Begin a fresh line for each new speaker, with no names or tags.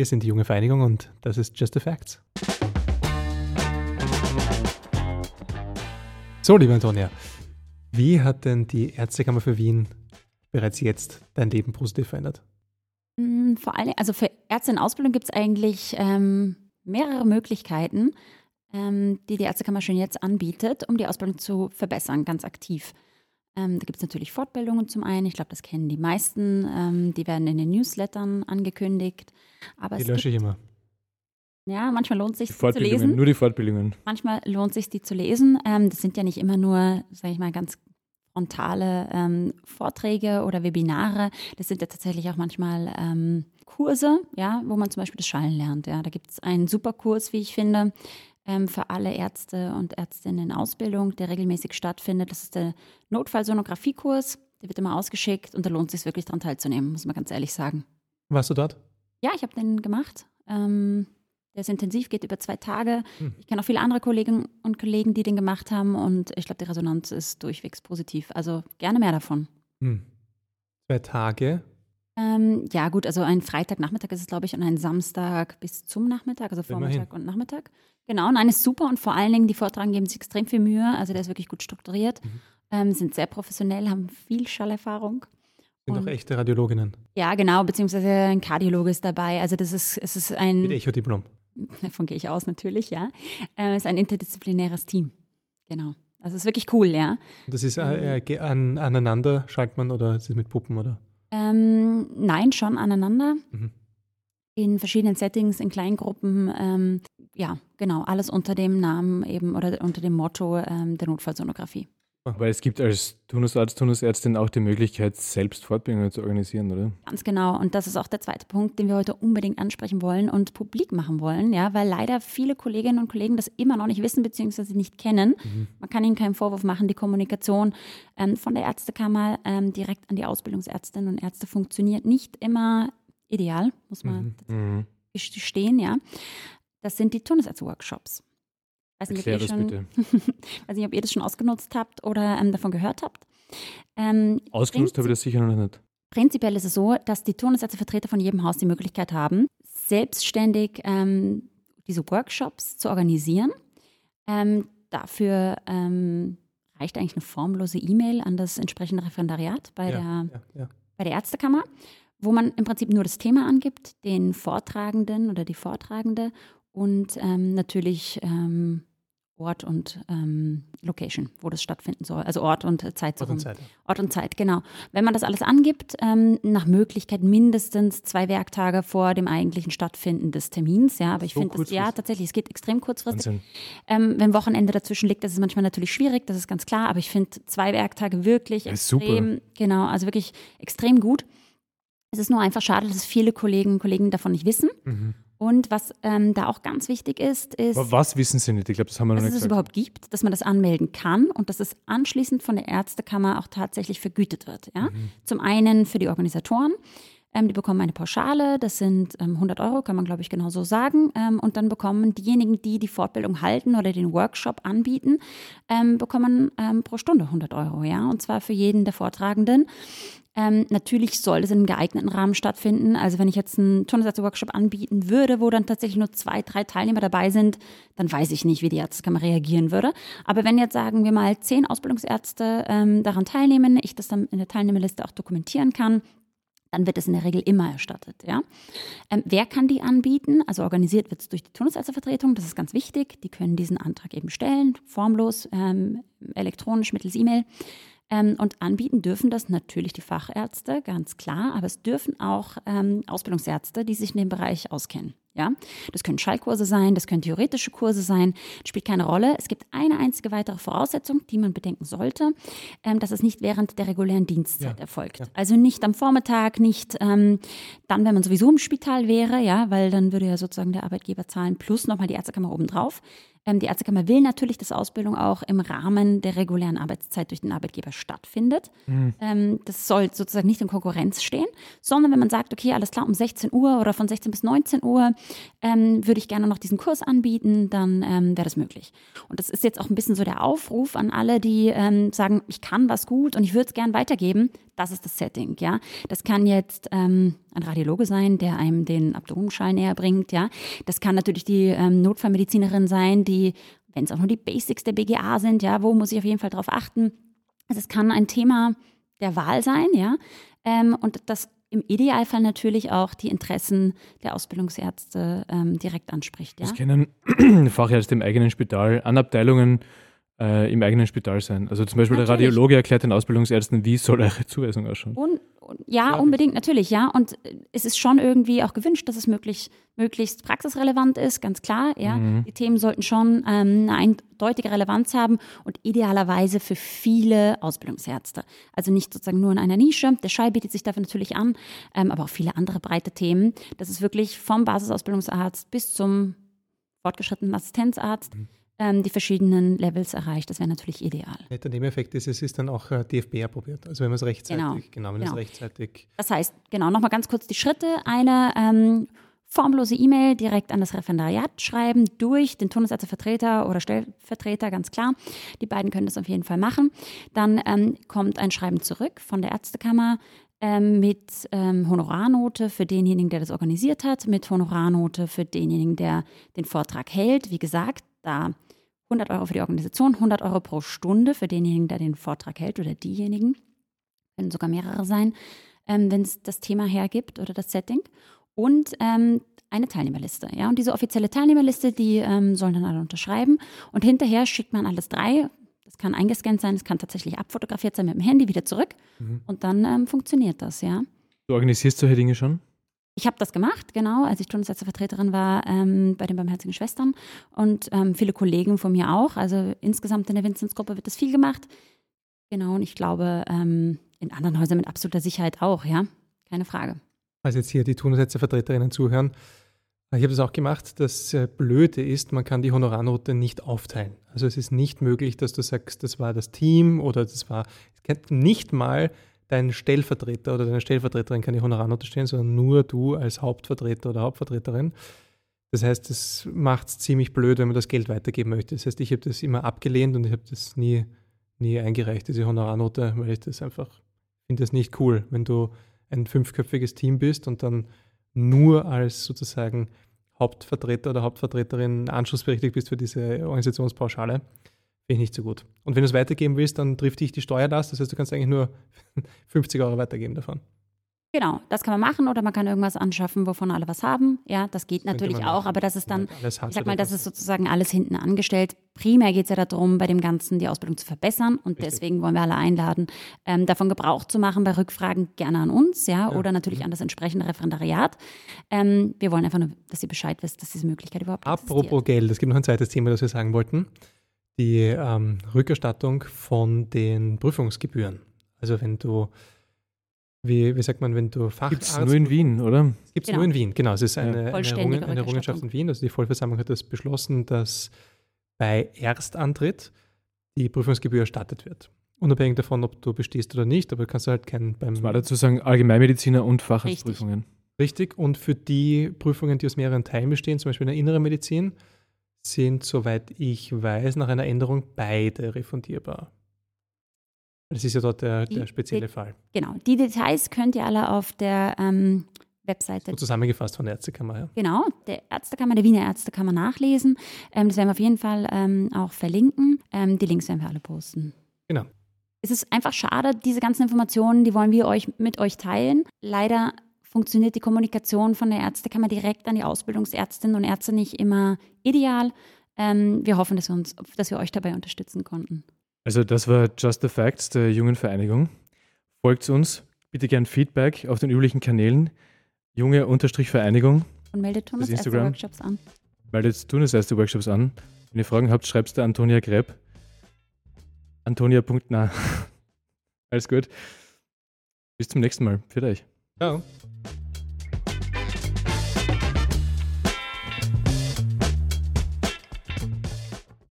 Wir sind die junge Vereinigung und das ist Just the Facts. So, liebe Antonia, wie hat denn die Ärztekammer für Wien bereits jetzt dein Leben positiv verändert?
Mm, vor allem, also für Ärzte in Ausbildung gibt es eigentlich ähm, mehrere Möglichkeiten, ähm, die die Ärztekammer schon jetzt anbietet, um die Ausbildung zu verbessern, ganz aktiv. Ähm, da gibt es natürlich Fortbildungen zum einen, ich glaube, das kennen die meisten, ähm, die werden in den Newslettern angekündigt. Aber
die lösche ich immer.
Ja, manchmal lohnt es sich, die zu lesen.
Nur die Fortbildungen.
Manchmal lohnt es sich, die zu lesen. Ähm, das sind ja nicht immer nur, sage ich mal, ganz frontale ähm, Vorträge oder Webinare. Das sind ja tatsächlich auch manchmal ähm, Kurse, ja, wo man zum Beispiel das Schallen lernt. Ja. Da gibt es einen super Kurs, wie ich finde, für alle Ärzte und Ärztinnen in Ausbildung, der regelmäßig stattfindet. Das ist der Notfallsonografiekurs. Der wird immer ausgeschickt und da lohnt es sich wirklich daran teilzunehmen, muss man ganz ehrlich sagen.
Warst du dort?
Ja, ich habe den gemacht. Ähm, der ist intensiv, geht über zwei Tage. Hm. Ich kenne auch viele andere Kolleginnen und Kollegen, die den gemacht haben und ich glaube, die Resonanz ist durchwegs positiv. Also gerne mehr davon. Hm.
Zwei Tage?
Ähm, ja, gut, also ein Freitagnachmittag ist es, glaube ich, und ein Samstag bis zum Nachmittag, also Vormittag Immerhin. und Nachmittag. Genau, nein, ist super und vor allen Dingen, die Vortragen geben sich extrem viel Mühe. Also der ist wirklich gut strukturiert, mhm. ähm, sind sehr professionell, haben viel Schallerfahrung.
Sind und, auch echte Radiologinnen.
Ja, genau, beziehungsweise ein Kardiologe ist dabei. Also das ist, es ist ein.
Mit Echo-Diplom.
Davon gehe ich aus, natürlich, ja. Es äh, ist ein interdisziplinäres Team. Genau. Also es ist wirklich cool, ja.
Das ist äh, äh, an, aneinander, schaltet man oder ist es mit Puppen oder?
Ähm, nein, schon aneinander. Mhm. In verschiedenen Settings, in Kleingruppen. Ähm, ja, genau, alles unter dem Namen eben oder unter dem Motto ähm, der Notfallsonographie.
Weil es gibt als Turnusarzt, Turnusärztin auch die Möglichkeit, selbst Fortbildungen zu organisieren, oder?
Ganz genau. Und das ist auch der zweite Punkt, den wir heute unbedingt ansprechen wollen und publik machen wollen, ja, weil leider viele Kolleginnen und Kollegen das immer noch nicht wissen bzw. nicht kennen. Mhm. Man kann ihnen keinen Vorwurf machen. Die Kommunikation ähm, von der Ärztekammer ähm, direkt an die Ausbildungsärztinnen und Ärzte funktioniert nicht immer ideal, muss man mhm. gestehen, ja. Das sind die Turnusärzte-Workshops. Weiß nicht, Erklär das schon, bitte. weiß nicht, ob ihr das schon ausgenutzt habt oder ähm, davon gehört habt.
Ähm, ausgenutzt habe ich das sicher noch nicht.
Prinzipiell ist es so, dass die Turnusärztevertreter von jedem Haus die Möglichkeit haben, selbstständig ähm, diese Workshops zu organisieren. Ähm, dafür ähm, reicht eigentlich eine formlose E-Mail an das entsprechende Referendariat bei, ja, der, ja, ja. bei der Ärztekammer, wo man im Prinzip nur das Thema angibt, den Vortragenden oder die Vortragende und ähm, natürlich Ort und ähm, Location, wo das stattfinden soll. Also Ort und Zeit. Ort und Zeit. Ort und Zeit, genau. Wenn man das alles angibt, ähm, nach Möglichkeit mindestens zwei Werktage vor dem eigentlichen Stattfinden des Termins. Ja, aber ich so finde das, ja, tatsächlich, es geht extrem kurzfristig. Ähm, wenn Wochenende dazwischen liegt, das ist manchmal natürlich schwierig, das ist ganz klar, aber ich finde zwei Werktage wirklich extrem, super. genau, also wirklich extrem gut. Es ist nur einfach schade, dass viele Kolleginnen und Kollegen davon nicht wissen. Mhm. Und was ähm, da auch ganz wichtig ist, ist.
Aber was wissen Sie nicht? Ich glaube, das haben wir noch
nicht
Dass
es überhaupt gibt, dass man das anmelden kann und dass es anschließend von der Ärztekammer auch tatsächlich vergütet wird. Ja? Mhm. Zum einen für die Organisatoren. Ähm, die bekommen eine Pauschale, das sind ähm, 100 Euro, kann man glaube ich genau so sagen. Ähm, und dann bekommen diejenigen, die die Fortbildung halten oder den Workshop anbieten, ähm, bekommen ähm, pro Stunde 100 Euro. Ja? Und zwar für jeden der Vortragenden. Ähm, natürlich soll es in einem geeigneten Rahmen stattfinden. Also wenn ich jetzt einen Turnersatz-Workshop anbieten würde, wo dann tatsächlich nur zwei, drei Teilnehmer dabei sind, dann weiß ich nicht, wie die Ärztekammer reagieren würde. Aber wenn jetzt, sagen wir mal, zehn Ausbildungsärzte ähm, daran teilnehmen, ich das dann in der Teilnehmerliste auch dokumentieren kann, dann wird es in der Regel immer erstattet. Ja? Ähm, wer kann die anbieten? Also organisiert wird es durch die Turnusärztevertretung, das ist ganz wichtig. Die können diesen Antrag eben stellen, formlos, ähm, elektronisch mittels E-Mail. Ähm, und anbieten dürfen das natürlich die Fachärzte, ganz klar, aber es dürfen auch ähm, Ausbildungsärzte, die sich in dem Bereich auskennen. Ja, das können Schallkurse sein, das können theoretische Kurse sein, spielt keine Rolle. Es gibt eine einzige weitere Voraussetzung, die man bedenken sollte, ähm, dass es nicht während der regulären Dienstzeit ja, erfolgt. Ja. Also nicht am Vormittag, nicht ähm, dann, wenn man sowieso im Spital wäre, ja, weil dann würde ja sozusagen der Arbeitgeber zahlen plus nochmal die Ärztekammer obendrauf. Ähm, die Ärztekammer will natürlich, dass Ausbildung auch im Rahmen der regulären Arbeitszeit durch den Arbeitgeber stattfindet. Mhm. Ähm, das soll sozusagen nicht in Konkurrenz stehen, sondern wenn man sagt, okay, alles klar, um 16 Uhr oder von 16 bis 19 Uhr ähm, würde ich gerne noch diesen Kurs anbieten, dann ähm, wäre das möglich. Und das ist jetzt auch ein bisschen so der Aufruf an alle, die ähm, sagen, ich kann was gut und ich würde es gern weitergeben. Das ist das Setting, ja. Das kann jetzt ähm, ein Radiologe sein, der einem den Abdomenschall näher bringt, ja. Das kann natürlich die ähm, Notfallmedizinerin sein, die, wenn es auch nur die Basics der BGA sind, ja, wo muss ich auf jeden Fall drauf achten. Also es kann ein Thema der Wahl sein, ja. Ähm, und das im Idealfall natürlich auch die Interessen der Ausbildungsärzte ähm, direkt anspricht. Ja?
Das können Fachärzte im eigenen Spital an Abteilungen äh, im eigenen Spital sein. Also zum Beispiel natürlich. der Radiologe erklärt den Ausbildungsärzten, wie soll eure Zuweisung ausschauen.
Und, ja, unbedingt, natürlich, ja. Und es ist schon irgendwie auch gewünscht, dass es möglich, möglichst praxisrelevant ist, ganz klar, ja. Mhm. Die Themen sollten schon ähm, eine eindeutige Relevanz haben und idealerweise für viele Ausbildungsärzte. Also nicht sozusagen nur in einer Nische. Der Schall bietet sich dafür natürlich an, ähm, aber auch viele andere breite Themen. Das ist wirklich vom Basisausbildungsarzt bis zum fortgeschrittenen Assistenzarzt. Mhm ähm, die verschiedenen Levels erreicht. Das wäre natürlich ideal.
Der Nebeneffekt ist, es ist dann auch äh, DFB approbiert. Also wenn man es rechtzeitig, genau, genau wenn genau. es rechtzeitig.
Das heißt, genau, nochmal ganz kurz die Schritte. Eine ähm, formlose E-Mail direkt an das Referendariat schreiben, durch den Tonesärztevertreter oder Stellvertreter, ganz klar. Die beiden können das auf jeden Fall machen. Dann ähm, kommt ein Schreiben zurück von der Ärztekammer ähm, mit ähm, Honorarnote für denjenigen, der das organisiert hat, mit Honorarnote für denjenigen, der den Vortrag hält. Wie gesagt, da 100 Euro für die Organisation, 100 Euro pro Stunde für denjenigen, der den Vortrag hält oder diejenigen. Können sogar mehrere sein, ähm, wenn es das Thema hergibt oder das Setting. Und ähm, eine Teilnehmerliste. Ja? Und diese offizielle Teilnehmerliste, die ähm, sollen dann alle unterschreiben. Und hinterher schickt man alles drei. Das kann eingescannt sein, es kann tatsächlich abfotografiert sein mit dem Handy wieder zurück. Mhm. Und dann ähm, funktioniert das, ja.
Du organisierst solche Dinge schon?
Ich habe das gemacht, genau, als ich Stundensätze-Vertreterin war ähm, bei den Barmherzigen Schwestern und ähm, viele Kollegen von mir auch. Also insgesamt in der Vinzenz-Gruppe wird das viel gemacht. Genau, und ich glaube, ähm, in anderen Häusern mit absoluter Sicherheit auch, ja, keine Frage.
Also jetzt hier die Turnsätze-Vertreterinnen zuhören, ich habe das auch gemacht. Das äh, Blöde ist, man kann die Honorarnote nicht aufteilen. Also es ist nicht möglich, dass du sagst, das war das Team oder das war nicht mal dein Stellvertreter oder deine Stellvertreterin kann die Honorarnote stellen, sondern nur du als Hauptvertreter oder Hauptvertreterin. Das heißt, das macht es ziemlich blöd, wenn man das Geld weitergeben möchte. Das heißt, ich habe das immer abgelehnt und ich habe das nie, nie eingereicht, diese Honorarnote, weil ich das einfach finde das nicht cool, wenn du ein fünfköpfiges Team bist und dann nur als sozusagen Hauptvertreter oder Hauptvertreterin anschlussberechtigt bist für diese Organisationspauschale. Finde ich nicht so gut. Und wenn du es weitergeben willst, dann trifft dich die Steuerlast. Das heißt, du kannst eigentlich nur 50 Euro weitergeben davon.
Genau, das kann man machen oder man kann irgendwas anschaffen, wovon alle was haben. Ja, das geht das natürlich auch, aber das ist dann, ich sag mal, das ist sozusagen alles hinten angestellt. Primär geht es ja darum, bei dem Ganzen die Ausbildung zu verbessern und Richtig. deswegen wollen wir alle einladen, ähm, davon Gebrauch zu machen bei Rückfragen gerne an uns, ja, ja. oder natürlich mhm. an das entsprechende Referendariat. Ähm, wir wollen einfach nur, dass ihr Bescheid wisst, dass diese Möglichkeit überhaupt
Apropos existiert. Geld, es gibt noch ein zweites Thema, das wir sagen wollten die ähm, Rückerstattung von den Prüfungsgebühren. Also wenn du, wie, wie sagt man, wenn du Facharzt... Gibt es
nur in Wien, oder?
Gibt es genau. nur in Wien, genau. Es ist eine, ja. eine, Errungen, eine Errungenschaft in Wien. Also die Vollversammlung hat das beschlossen, dass bei Erstantritt die Prüfungsgebühr erstattet wird. Unabhängig davon, ob du bestehst oder nicht, aber kannst du halt keinen beim... Das
war dazu sagen, Allgemeinmediziner und Facharztprüfungen.
Richtig. Richtig. Und für die Prüfungen, die aus mehreren Teilen bestehen, zum Beispiel in der inneren Medizin, sind, soweit ich weiß, nach einer Änderung beide refundierbar. Das ist ja dort der, der spezielle die, Fall.
Genau. Die Details könnt ihr alle auf der ähm, Webseite.
So zusammengefasst von der Ärztekammer, ja.
Genau, der Ärztekammer, der Wiener Ärztekammer nachlesen. Ähm, das werden wir auf jeden Fall ähm, auch verlinken. Ähm, die Links werden wir alle posten.
Genau.
Es ist einfach schade, diese ganzen Informationen, die wollen wir euch mit euch teilen. Leider funktioniert die Kommunikation von der Ärztekammer direkt an die Ausbildungsärztinnen und Ärzte nicht immer ideal. Ähm, wir hoffen, dass wir, uns, dass wir euch dabei unterstützen konnten.
Also das war Just the Facts der Jungen Vereinigung. Folgt uns, bitte gern Feedback auf den üblichen Kanälen. Junge-Vereinigung.
Und meldet Tunis erste Workshops an.
Meldet Tunis erste Workshops an. Wenn ihr Fragen habt, schreibt der Antonia Greb. Antonia.na. Alles gut. Bis zum nächsten Mal. Für euch.
Tchau.